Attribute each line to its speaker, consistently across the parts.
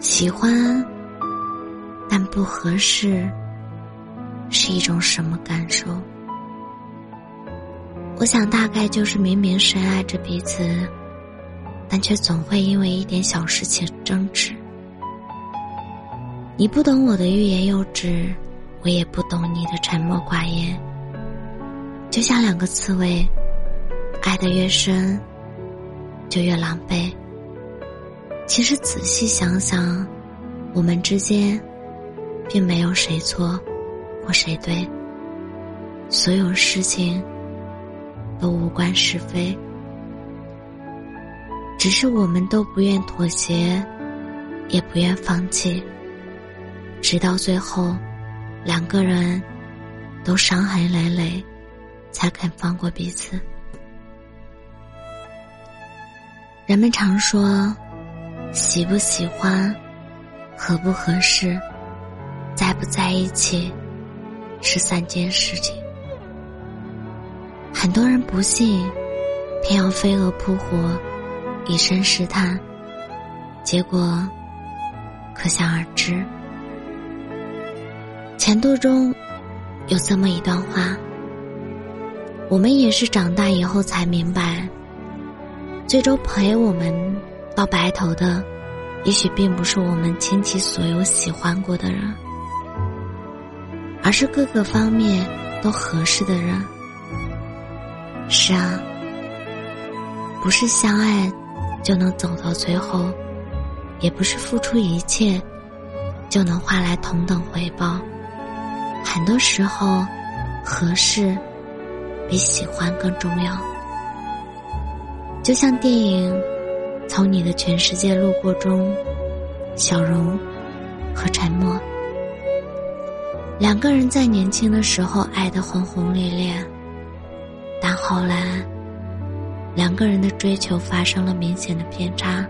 Speaker 1: 喜欢，但不合适，是一种什么感受？我想大概就是明明深爱着彼此，但却总会因为一点小事情争执。你不懂我的欲言又止，我也不懂你的沉默寡言。就像两个刺猬，爱得越深，就越狼狈。其实仔细想想，我们之间并没有谁错或谁对，所有事情都无关是非，只是我们都不愿妥协，也不愿放弃，直到最后，两个人都伤痕累累，才肯放过彼此。人们常说。喜不喜欢，合不合适，在不在一起，是三件事情。很多人不信，偏要飞蛾扑火，以身试探，结果可想而知。前度中有这么一段话：我们也是长大以后才明白，最终陪我们。到白头的，也许并不是我们倾其所有喜欢过的人，而是各个方面都合适的人。是啊，不是相爱就能走到最后，也不是付出一切就能换来同等回报。很多时候，合适比喜欢更重要。就像电影。从你的全世界路过中，小荣和沉默两个人在年轻的时候爱得轰轰烈烈，但后来两个人的追求发生了明显的偏差。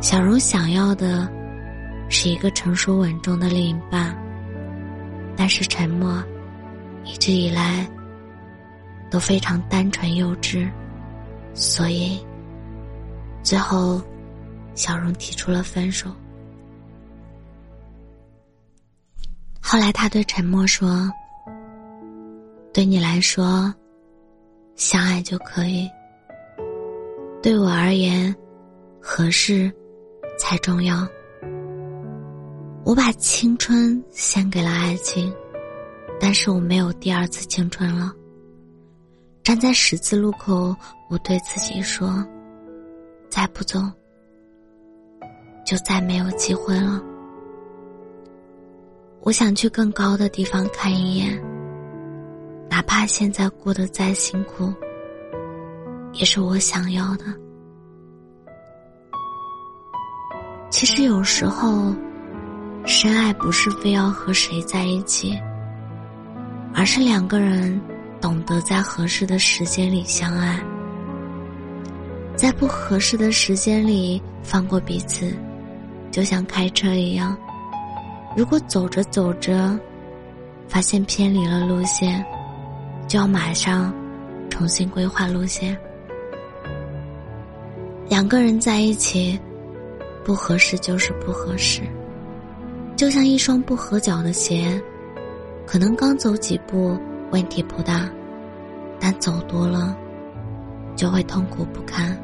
Speaker 1: 小荣想要的是一个成熟稳重的另一半，但是沉默一直以来都非常单纯幼稚，所以。最后，小荣提出了分手。后来，他对沉默说：“对你来说，相爱就可以；对我而言，合适才重要。我把青春献给了爱情，但是我没有第二次青春了。站在十字路口，我对自己说。”再不走，就再没有机会了。我想去更高的地方看一眼，哪怕现在过得再辛苦，也是我想要的。其实有时候，深爱不是非要和谁在一起，而是两个人懂得在合适的时间里相爱。在不合适的时间里放过彼此，就像开车一样。如果走着走着，发现偏离了路线，就要马上重新规划路线。两个人在一起，不合适就是不合适，就像一双不合脚的鞋，可能刚走几步问题不大，但走多了，就会痛苦不堪。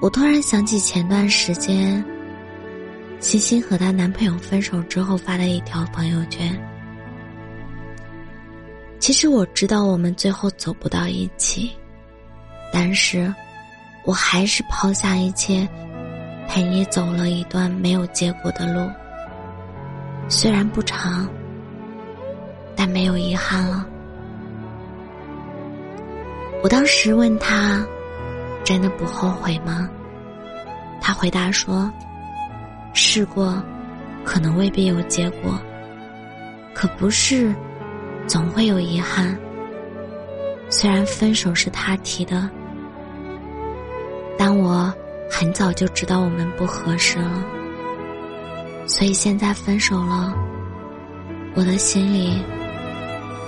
Speaker 1: 我突然想起前段时间，欣欣和她男朋友分手之后发的一条朋友圈。其实我知道我们最后走不到一起，但是，我还是抛下一切，陪你走了一段没有结果的路。虽然不长，但没有遗憾了。我当时问他。真的不后悔吗？他回答说：“试过，可能未必有结果，可不是，总会有遗憾。虽然分手是他提的，但我很早就知道我们不合适了，所以现在分手了，我的心里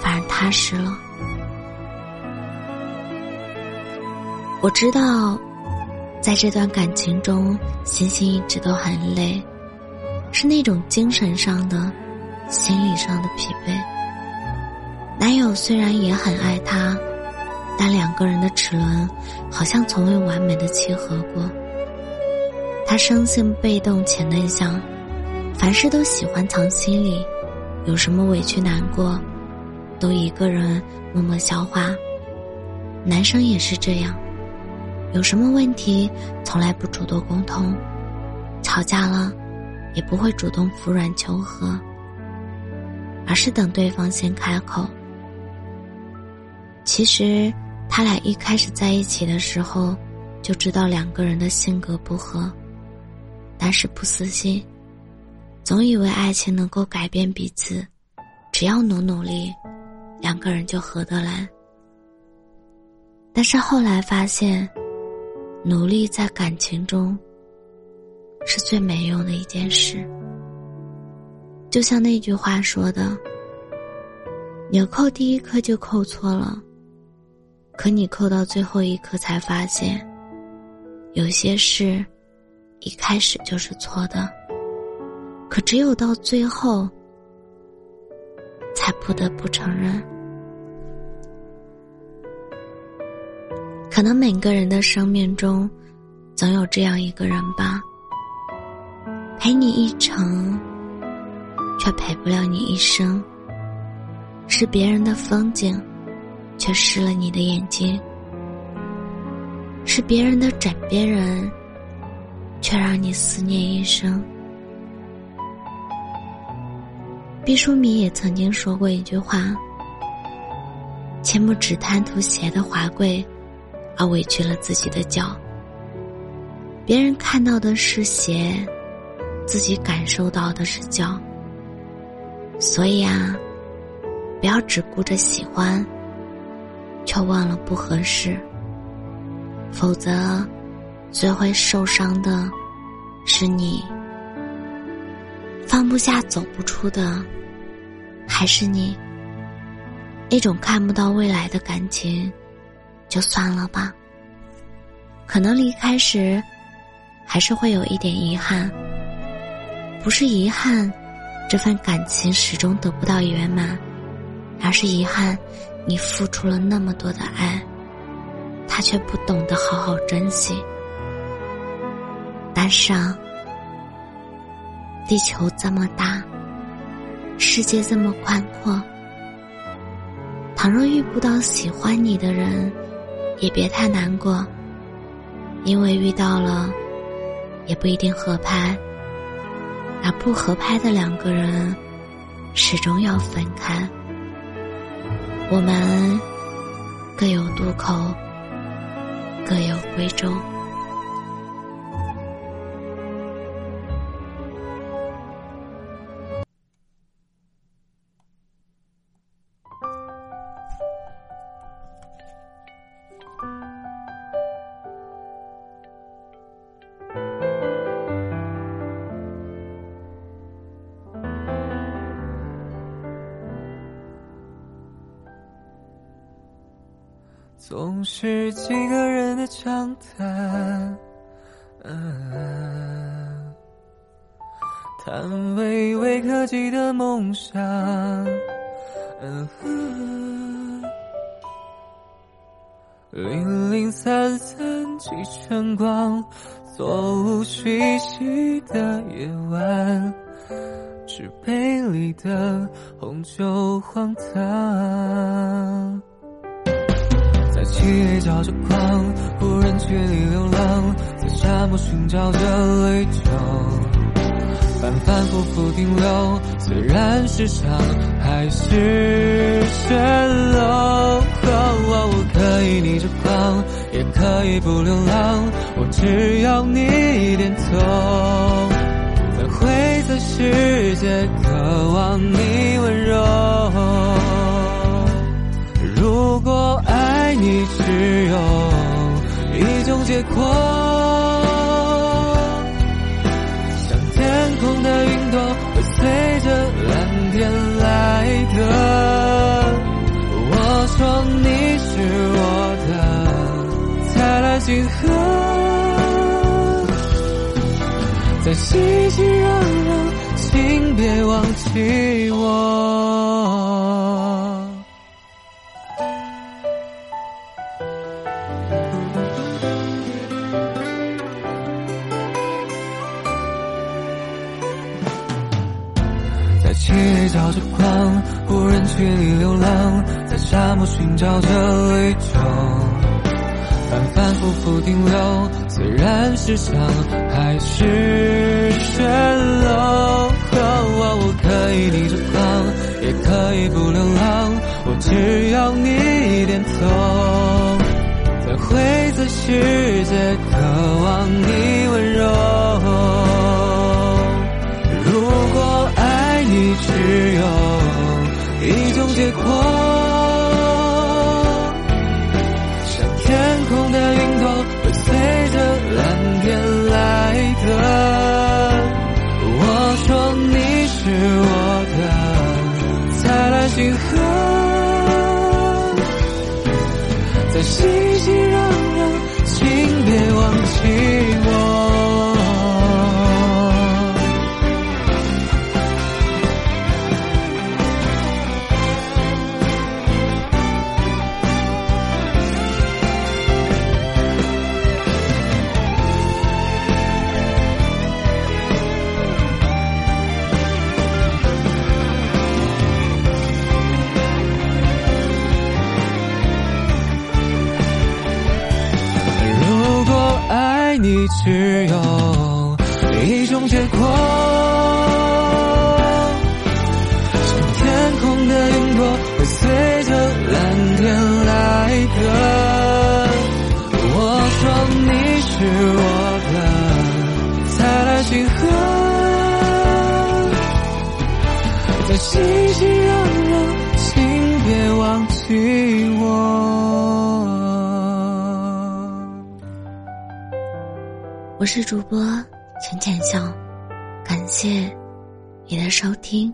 Speaker 1: 反而踏实了。我知道。”在这段感情中，星星一直都很累，是那种精神上的、心理上的疲惫。男友虽然也很爱她，但两个人的齿轮好像从未完美的契合过。他生性被动且内向，凡事都喜欢藏心里，有什么委屈难过，都一个人默默消化。男生也是这样。有什么问题，从来不主动沟通，吵架了，也不会主动服软求和，而是等对方先开口。其实，他俩一开始在一起的时候，就知道两个人的性格不合，但是不死心，总以为爱情能够改变彼此，只要努努力，两个人就合得来。但是后来发现。努力在感情中是最没用的一件事，就像那句话说的：“纽扣第一颗就扣错了，可你扣到最后一颗才发现，有些事一开始就是错的，可只有到最后才不得不承认。”可能每个人的生命中，总有这样一个人吧，陪你一程，却陪不了你一生。是别人的风景，却湿了你的眼睛；是别人的枕边人，却让你思念一生。毕淑敏也曾经说过一句话：“切莫只贪图鞋的华贵。”而委屈了自己的脚。别人看到的是鞋，自己感受到的是脚。所以啊，不要只顾着喜欢，却忘了不合适。否则，最会受伤的是你。放不下、走不出的，还是你。那种看不到未来的感情。就算了吧。可能离开时，还是会有一点遗憾。不是遗憾，这份感情始终得不到圆满，而是遗憾，你付出了那么多的爱，他却不懂得好好珍惜。但是啊，地球这么大，世界这么宽阔，倘若遇不到喜欢你的人。也别太难过，因为遇到了，也不一定合拍。而不合拍的两个人，始终要分开。我们各有渡口，各有归舟。
Speaker 2: 总是几个人的长谈，谈微微可及的梦想，零零散散几晨光，座无虚席的夜晚，纸杯里的红酒荒唐。漆黑照着光，无人区里流浪，在沙漠寻找着绿洲，反反复复停留，虽然时常还是蜃楼。我可以逆着光，也。可以不流浪，我只要你点头。在灰色世界，结果，像天空的云朵，会随着蓝天来的。我说你是我的灿烂星河，在熙熙攘攘，请别忘记我。在沙漠寻找着绿洲，反反复复停留。虽然时常还是蜃楼，我可以逆着光，也可以不流浪，我只要你点头。在灰色世界，渴望你温柔。如果爱你只有一种结果，是我的灿烂星河，在心只有一种结果，像天空的云朵，会随着蓝天来的。我说你是我的灿烂星河，在熙熙攘攘，请别忘记我。
Speaker 1: 我是主播浅浅笑，感谢你的收听。